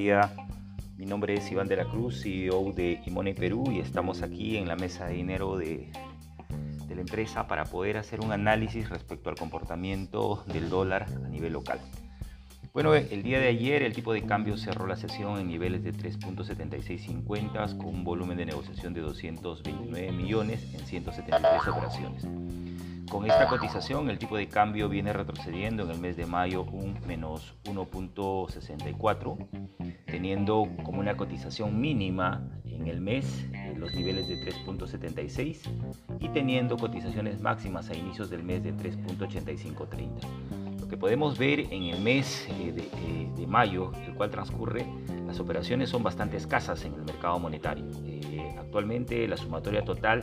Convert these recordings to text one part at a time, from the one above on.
día. Mi nombre es Iván de la Cruz, CEO de Imone Perú y estamos aquí en la mesa de dinero de, de la empresa para poder hacer un análisis respecto al comportamiento del dólar a nivel local. Bueno, el día de ayer el tipo de cambio cerró la sesión en niveles de 3.7650 con un volumen de negociación de 229 millones en 173 operaciones. Con esta cotización el tipo de cambio viene retrocediendo en el mes de mayo un menos 1.64, teniendo como una cotización mínima en el mes los niveles de 3.76 y teniendo cotizaciones máximas a inicios del mes de 3.8530 Lo que podemos ver en el mes eh, eh, de, mayo, el cual transcurre, las operaciones son bastante escasas en el mercado monetario. Eh, actualmente la sumatoria total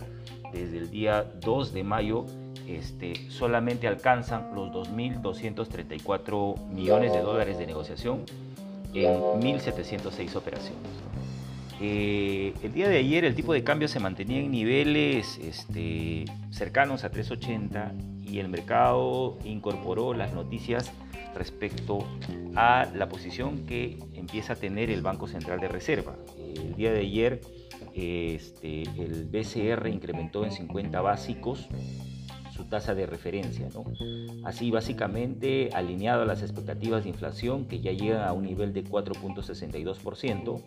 desde el día 2 de mayo este, solamente alcanzan los 2.234 millones de dólares de negociación en 1.706 operaciones. Eh, el día de ayer el tipo de cambio se mantenía en niveles este, cercanos a 3.80 y el mercado incorporó las noticias respecto a la posición que empieza a tener el Banco Central de Reserva. El día de ayer este, el BCR incrementó en 50 básicos su tasa de referencia. Así básicamente alineado a las expectativas de inflación que ya llega a un nivel de 4.62%,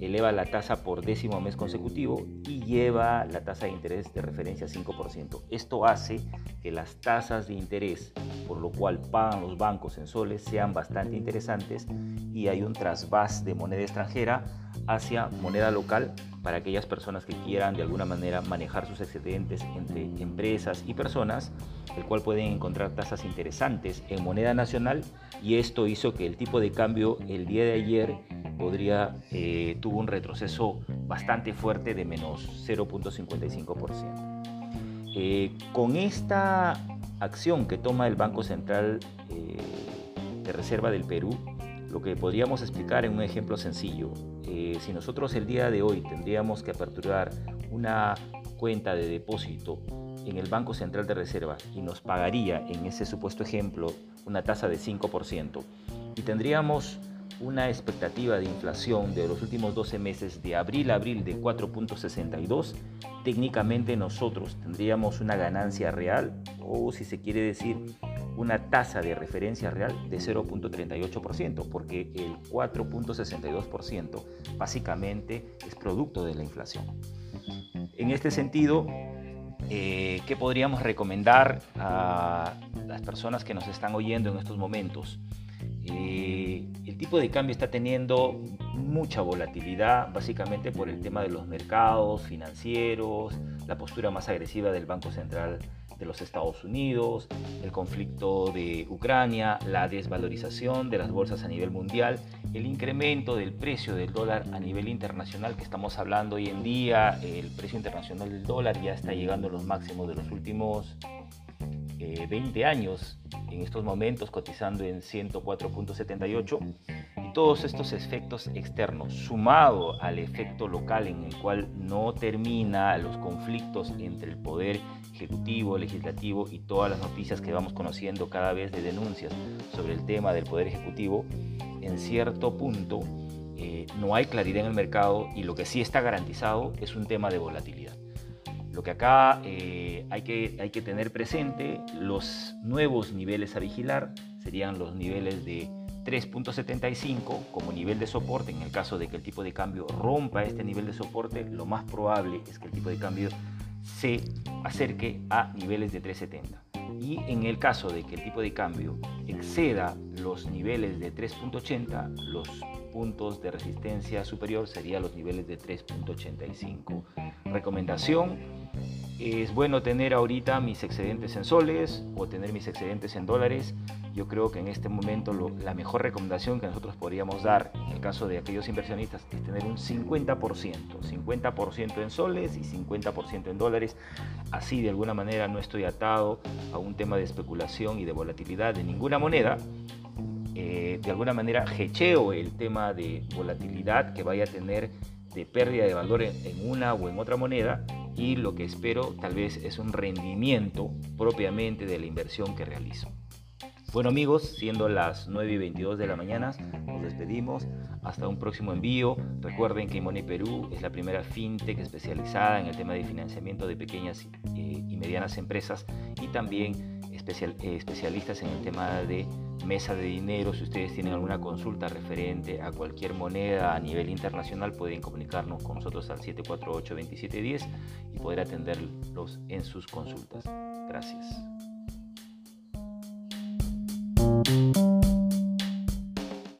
eleva la tasa por décimo mes consecutivo y lleva la tasa de interés de referencia a 5%. Esto hace que las tasas de interés por lo cual pagan los bancos en soles sean bastante interesantes y hay un trasvás de moneda extranjera hacia moneda local para aquellas personas que quieran de alguna manera manejar sus excedentes entre empresas y personas, el cual pueden encontrar tasas interesantes en moneda nacional y esto hizo que el tipo de cambio el día de ayer podría eh, tuvo un retroceso bastante fuerte de menos 0.55%. Eh, con esta acción que toma el Banco Central eh, de Reserva del Perú, lo que podríamos explicar en un ejemplo sencillo, eh, si nosotros el día de hoy tendríamos que aperturar una cuenta de depósito en el Banco Central de Reserva y nos pagaría en ese supuesto ejemplo una tasa de 5% y tendríamos una expectativa de inflación de los últimos 12 meses de abril a abril de 4.62, técnicamente nosotros tendríamos una ganancia real o si se quiere decir una tasa de referencia real de 0.38%, porque el 4.62% básicamente es producto de la inflación. En este sentido, eh, ¿qué podríamos recomendar a las personas que nos están oyendo en estos momentos? Eh, el tipo de cambio está teniendo mucha volatilidad, básicamente por el tema de los mercados financieros, la postura más agresiva del Banco Central de los Estados Unidos, el conflicto de Ucrania, la desvalorización de las bolsas a nivel mundial, el incremento del precio del dólar a nivel internacional que estamos hablando hoy en día, el precio internacional del dólar ya está llegando a los máximos de los últimos 20 eh, años, en estos momentos cotizando en 104.78, y todos estos efectos externos, sumado al efecto local en el cual no termina los conflictos entre el poder ejecutivo, legislativo y todas las noticias que vamos conociendo cada vez de denuncias sobre el tema del poder ejecutivo, en cierto punto eh, no hay claridad en el mercado y lo que sí está garantizado es un tema de volatilidad. Lo que acá eh, hay, que, hay que tener presente, los nuevos niveles a vigilar serían los niveles de 3.75 como nivel de soporte. En el caso de que el tipo de cambio rompa este nivel de soporte, lo más probable es que el tipo de cambio se acerque a niveles de 3.70. Y en el caso de que el tipo de cambio exceda los niveles de 3.80, los puntos de resistencia superior serían los niveles de 3.85. Recomendación, es bueno tener ahorita mis excedentes en soles o tener mis excedentes en dólares. Yo creo que en este momento la mejor recomendación que nosotros podríamos dar en el caso de aquellos inversionistas es tener un 50%, 50% en soles y 50% en dólares. Así de alguna manera no estoy atado a un tema de especulación y de volatilidad de ninguna moneda. Eh, de alguna manera hecheo el tema de volatilidad que vaya a tener de pérdida de valor en una o en otra moneda y lo que espero tal vez es un rendimiento propiamente de la inversión que realizo. Bueno amigos, siendo las 9 y 22 de la mañana, nos despedimos. Hasta un próximo envío. Recuerden que Money Perú es la primera fintech especializada en el tema de financiamiento de pequeñas eh, y medianas empresas y también eh, especialistas en el tema de mesa de dinero. Si ustedes tienen alguna consulta referente a cualquier moneda a nivel internacional, pueden comunicarnos con nosotros al 748-2710 y poder atenderlos en sus consultas. Gracias. Thank you.